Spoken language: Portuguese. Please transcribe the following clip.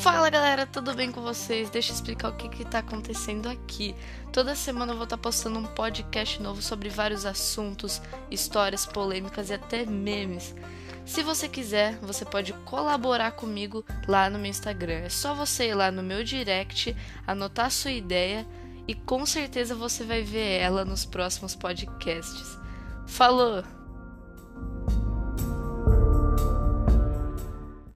Fala galera, tudo bem com vocês? Deixa eu explicar o que, que tá acontecendo aqui. Toda semana eu vou estar tá postando um podcast novo sobre vários assuntos, histórias, polêmicas e até memes. Se você quiser, você pode colaborar comigo lá no meu Instagram. É só você ir lá no meu direct, anotar a sua ideia e com certeza você vai ver ela nos próximos podcasts. Falou!